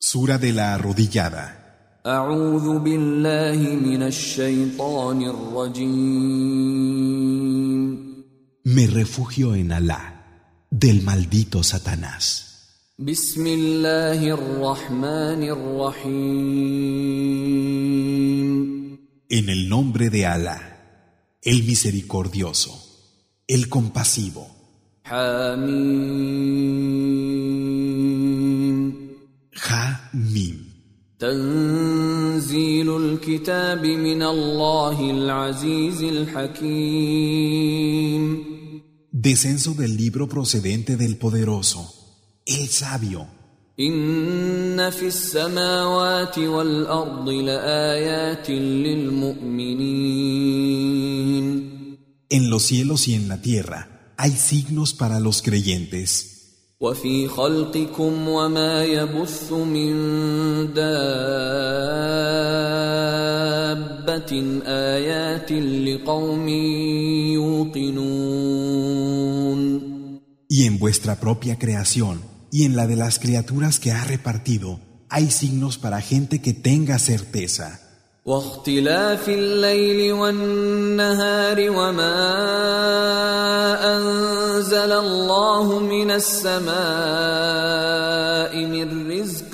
Sura de la arrodillada. Me refugio en Alá, del maldito Satanás. En el nombre de Alá, el misericordioso, el compasivo. Ha Mim. تنزيل الكتاب من الله العزيز الحكيم Descenso del libro procedente del poderoso, el sabio. إن في السماوات والأرض لآيات للمؤمنين En los cielos y en la tierra hay signos para los creyentes. وفي خلقكم وما يبث من دابة آيات لقوم يوقنون Y en vuestra propia creación y en la de las criaturas que ha repartido hay signos para gente que tenga certeza. واختلاف الليل والنهار وما أنزل الله من السماء من رزق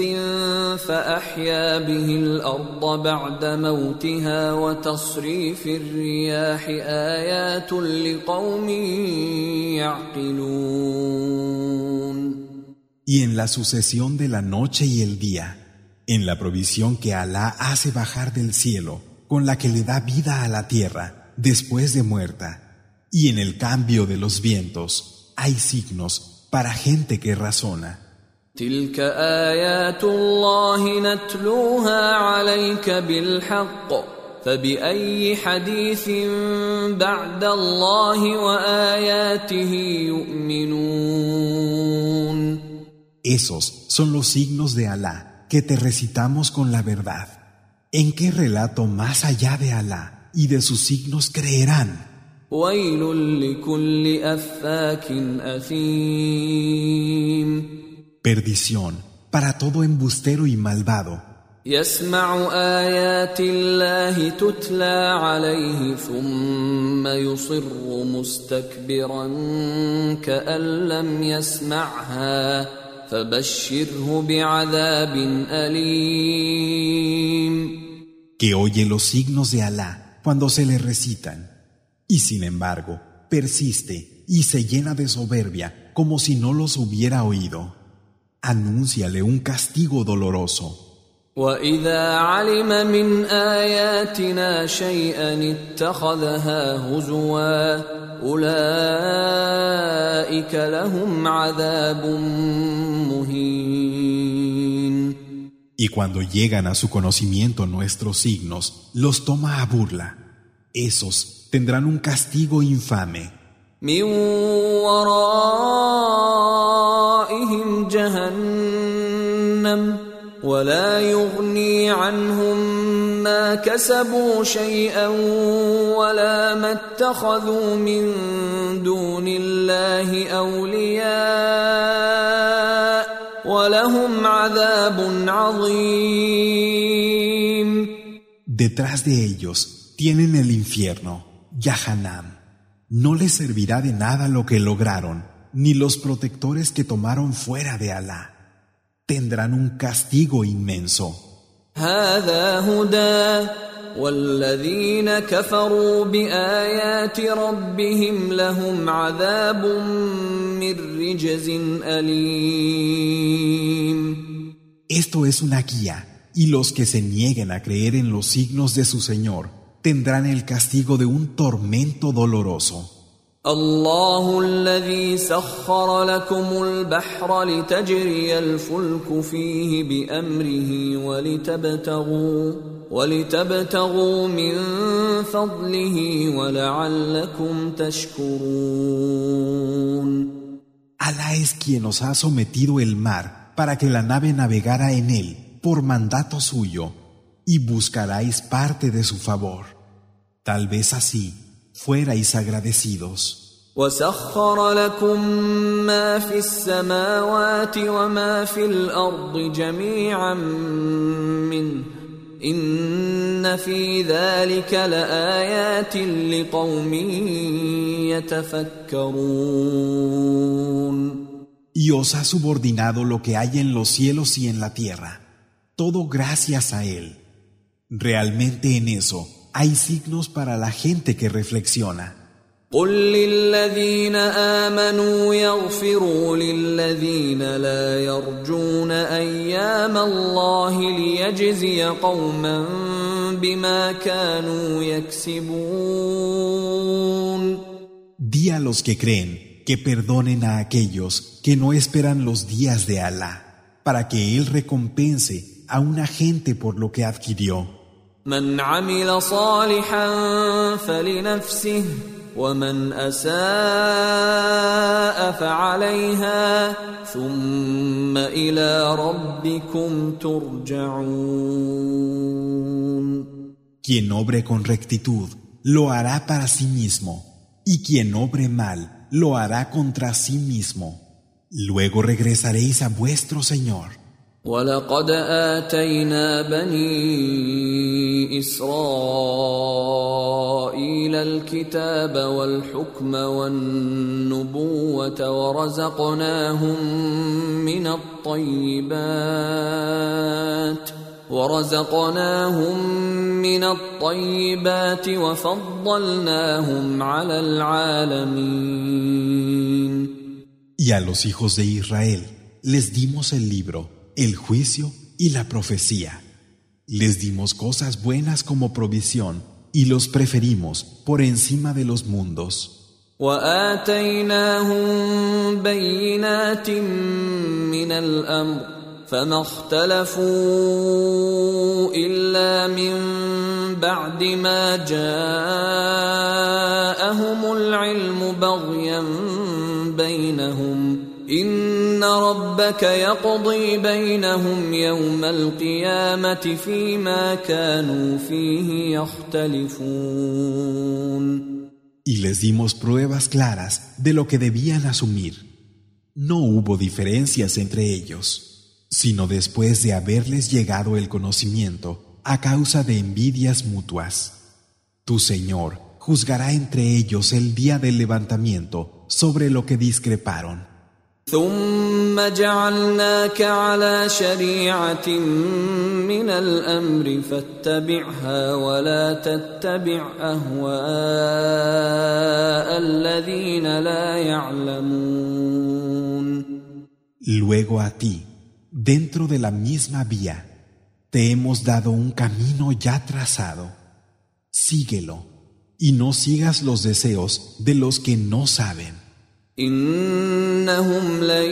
فأحيا به الأرض بعد موتها وتصريف الرياح آيات لقوم يعقلون. Y en la sucesión de la noche y el día, en la provisión que Alá hace bajar del cielo, con la que le da vida a la tierra después de muerta, y en el cambio de los vientos hay signos para gente que razona. Esos son los signos de Alá que te recitamos con la verdad. ¿En qué relato más allá de Alá y de sus signos creerán? ويل لكل أفاك أثيم Perdición para todo embustero y malvado يسمع آيات الله تتلى عليه ثم يصر مستكبرا كأن لم يسمعها فبشره بعذاب أليم que oye los signos de Alá cuando se le recitan y sin embargo persiste y se llena de soberbia como si no los hubiera oído. Anúnciale un castigo doloroso. وإذا علم من آياتنا شيئا اتخذها هزوا أولئك لهم عذاب مهين Y cuando llegan a su conocimiento nuestros signos, los toma a burla. Esos tendrán un castigo infame. من ورائهم جهنم ولا يغني عنهم ما كسبوا شيئا ولا ما اتخذوا من دون الله اولياء ولهم عذاب عظيم Detrás de ellos tienen el infierno, Yahanam. No les servirá de nada lo que lograron, ni los protectores que tomaron fuera de Alá. Tendrán un castigo inmenso. هذا هدى والذين كفروا بآيات ربهم لهم عذاب من رجز أليم Esto es una guía, y los que se nieguen a creer en los signos de su Señor tendrán el castigo de un tormento doloroso. الله الذي سخر لكم البحر لتجري الفلك فيه بأمره ولتبتغوا ولتبتغوا من فضله ولعلكم تشكرون Alá es quien os ha sometido el mar para que la nave navegara en él por mandato suyo y buscaráis parte de su favor. Tal vez así fuerais agradecidos. وسخر لكم ما في السماوات وما في الارض جميعا منه ان في ذلك لايات لقوم يتفكرون Y os ha subordinado lo que hay en los cielos y en la tierra, todo gracias a Él. Realmente en eso hay signos para la gente que reflexiona. قل للذين امنوا يغفروا للذين لا يرجون ايام الله ليجزي قوما بما كانوا يكسبون Di a los que creen que perdonen a aquellos que no esperan los días de Alá, para que Él recompense a una gente por lo que adquirió. من عمل صالحا فلنفسه ومن اساء فعليها ثم الى ربكم ترجعون Quien obre con rectitud lo hará para sí mismo, y quien obre mal lo hará contra sí mismo. Luego regresaréis a vuestro Señor. ولقد آتينا بني إسرائيل الكتاب والحكم والنبوة ورزقناهم من الطيبات ورزقناهم من الطيبات وفضلناهم على العالمين. Y a los hijos de Israel les dimos el libro, el juicio y la profecía. Les dimos cosas buenas como provisión y los preferimos por encima de los mundos. واتيناهم بينات من الامر فما اختلفوا الا من بعد ما جاءهم العلم بغيا بينهم ان ربك يقضي بينهم يوم القيامه فيما كانوا فيه يختلفون Y les dimos pruebas claras de lo que debían asumir. No hubo diferencias entre ellos, sino después de haberles llegado el conocimiento a causa de envidias mutuas. Tu Señor juzgará entre ellos el día del levantamiento sobre lo que discreparon. ثم جعلناك على شريعه من الامر فاتبعها ولا تتبع اهواء الذين لا يعلمون Luego a ti, dentro de la misma vía, te hemos dado un camino ya trazado. Síguelo y no sigas los deseos de los que no saben. انهم لن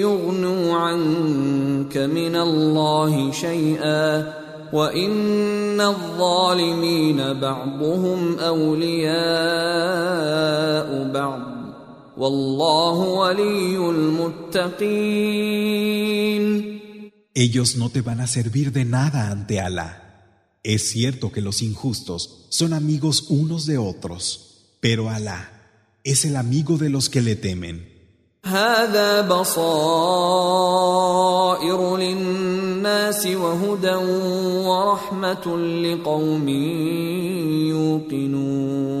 يغنوا عنك من الله شيئا وان الظالمين بعضهم اولياء بعض والله ولي المتقين Ellos no te van a servir de nada ante Alá. Es cierto que los injustos son amigos unos de otros, pero Alá es el amigo de los que le temen. هذا بصائر للناس وهدى ورحمة لقوم يوقنون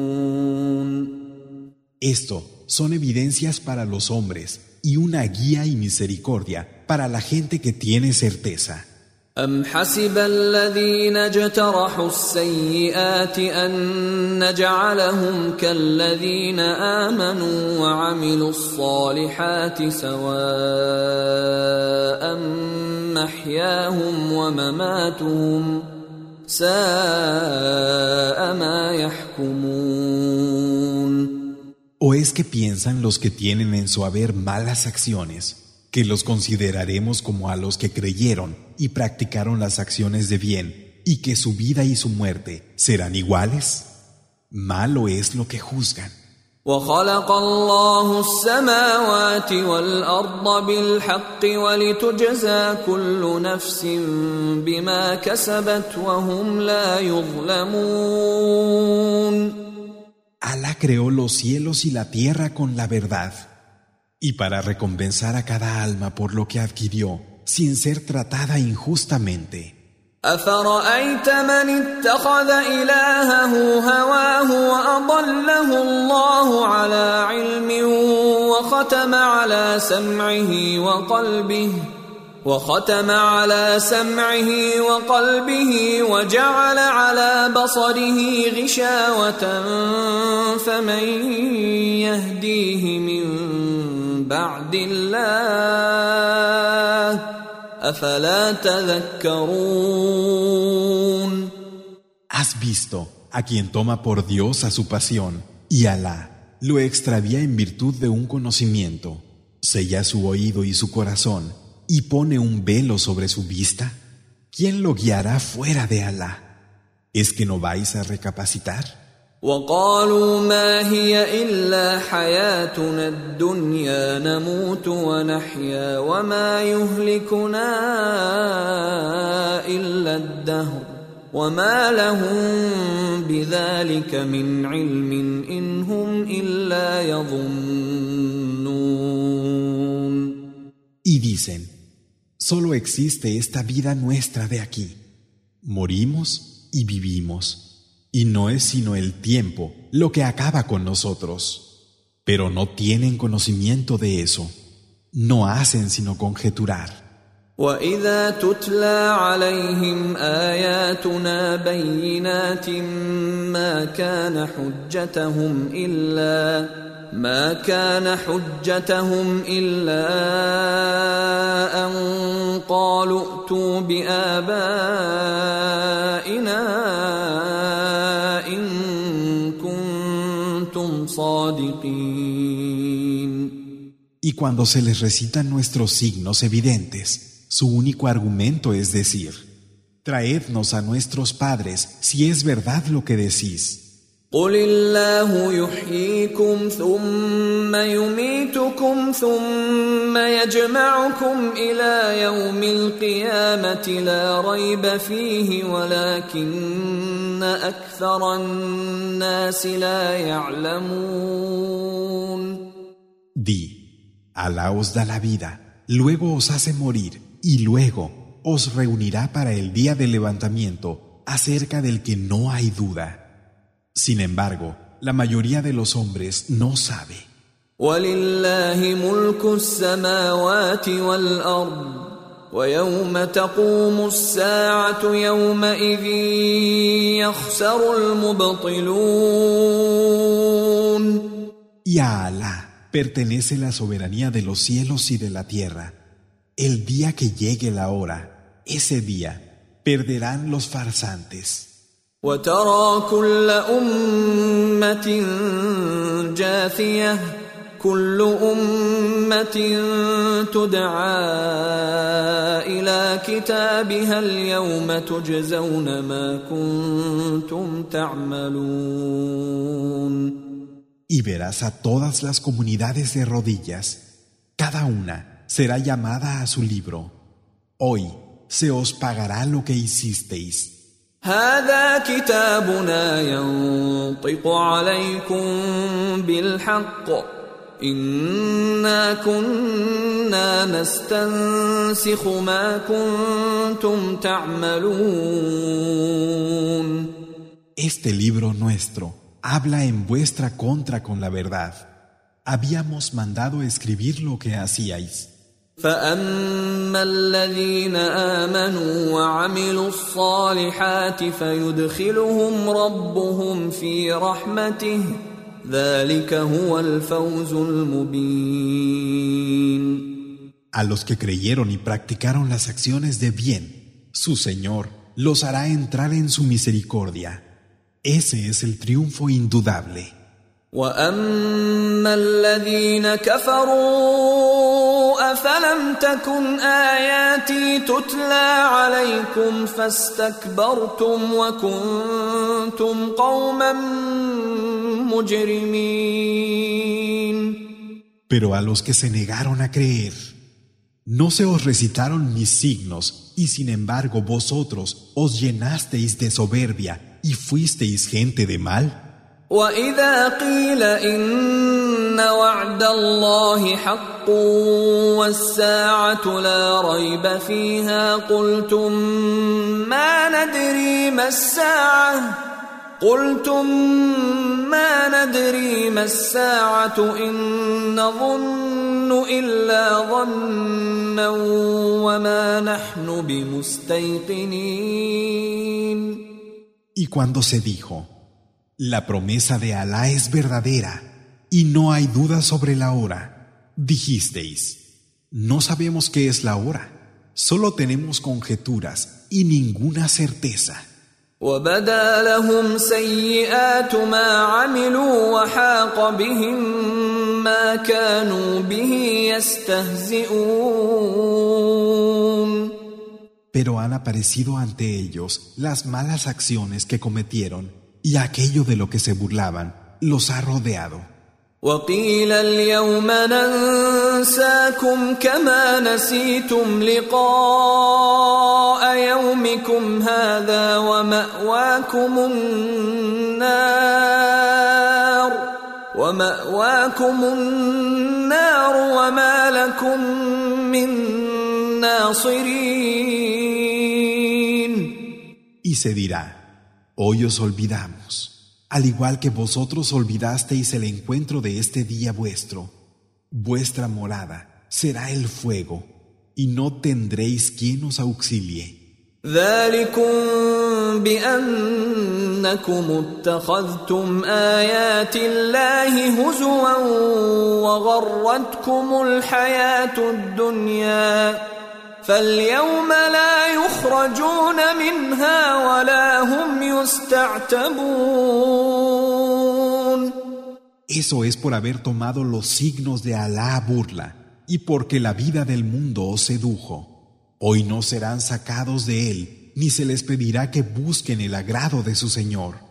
Esto son evidencias para los hombres y una guía y misericordia para la gente que tiene certeza. أم حسب الذين اجترحوا السيئات أن نجعلهم كالذين آمنوا وعملوا الصالحات سواء محياهم ومماتهم ساء ما يحكمون ¿O es que piensan los que tienen en su haber malas acciones que los consideraremos como a los que creyeron y practicaron las acciones de bien y que su vida y su muerte serán iguales? Malo es lo que juzgan. وخلق الله السماوات والأرض بالحق ولتجزى كل نفس بما كسبت وهم لا يظلمون Alá creó los cielos y la tierra con la verdad. Y para recompensar a cada alma por lo que adquirió, sin ser tratada injustamente. أفرأيت من اتخذ إلهه هواه وأضله الله على علم وختم على سمعه وقلبه وختم على سمعه وقلبه وجعل على بصره غشاوة فمن يهديه من بعد الله ¿Has visto a quien toma por Dios a su pasión y Alá lo extravía en virtud de un conocimiento, sella su oído y su corazón y pone un velo sobre su vista? ¿Quién lo guiará fuera de Alá? ¿Es que no vais a recapacitar? وقالوا ما هي إلا حياتنا الدنيا نموت ونحيا وما يهلكنا إلا الدهر وما لهم بذلك من علم إن هم إلا يظنون Y dicen, solo existe esta vida nuestra de aquí. Morimos y vivimos. Y no es sino el tiempo lo que acaba con nosotros. Pero no tienen conocimiento de eso. No hacen sino conjeturar. واذا تتلى عليهم اياتنا بينات ما كان حجتهم الا ما كان حجتهم الا ان قالوا ائتوا بابائنا Y cuando se les recitan nuestros signos evidentes, su único argumento es decir, traednos a nuestros padres si es verdad lo que decís. Di Alá os da la vida, luego os hace morir y luego os reunirá para el día del levantamiento acerca del que no hay duda. Sin embargo, la mayoría de los hombres no sabe. Y a Alá pertenece la soberanía de los cielos y de la tierra. El día que llegue la hora, ese día, perderán los farsantes. Y verás a todas las comunidades de rodillas. Cada una será llamada a su libro. Hoy se os pagará lo que hicisteis. Este libro nuestro habla en vuestra contra con la verdad. Habíamos mandado escribir lo que hacíais. A los que creyeron y practicaron las acciones de bien, su Señor los hará entrar en su misericordia. Ese es el triunfo indudable. Pero a los que se negaron a creer, no se os recitaron mis signos, y sin embargo vosotros os llenasteis de soberbia y fuisteis gente de mal? واذا قيل ان وعد الله حق والساعة لا ريب فيها قلتم ما ندري ما الساعة قلتم ما ندري ما الساعة ان نظن الا ظنا وما نحن بمستيقنين Y cuando se dijo, la promesa de Alá es verdadera y no hay duda sobre la hora, dijisteis, no sabemos qué es la hora, solo tenemos conjeturas y ninguna certeza. وبدا لهم سيئات ما عملوا وحاق بهم ما كانوا به يستهزئون pero han aparecido ante ellos las malas acciones que cometieron y aquello de lo que se burlaban los ha rodeado. وقيل اليوم ننساكم كما نسيتم لقاء يومكم هذا النار وما لكم من y se dirá, hoy os olvidamos, al igual que vosotros olvidasteis el encuentro de este día vuestro. Vuestra morada será el fuego, y no tendréis quien os auxilie. ذلكم بأنكم اتخذتم آيات الله هزوا وغرتكم الحياة الدنيا فاليوم لا يخرجون منها ولا هم يستعتبون Eso es por haber tomado los signos de Alá a burla y porque la vida del mundo os sedujo. Hoy no serán sacados de él, ni se les pedirá que busquen el agrado de su Señor.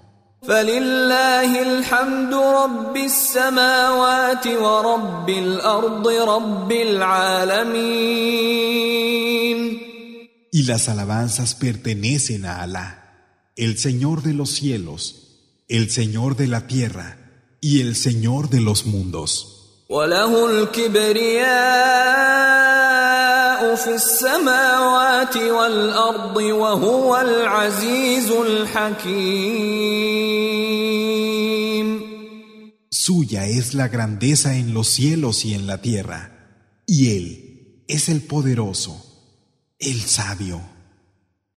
فلله الحمد رب السماوات ورب الأرض رب العالمين Y las alabanzas pertenecen a Alá, el Señor de los cielos, el Señor de la tierra y el Señor de los mundos. Suya es la grandeza en los cielos y en la tierra, y Él es el poderoso el sabio.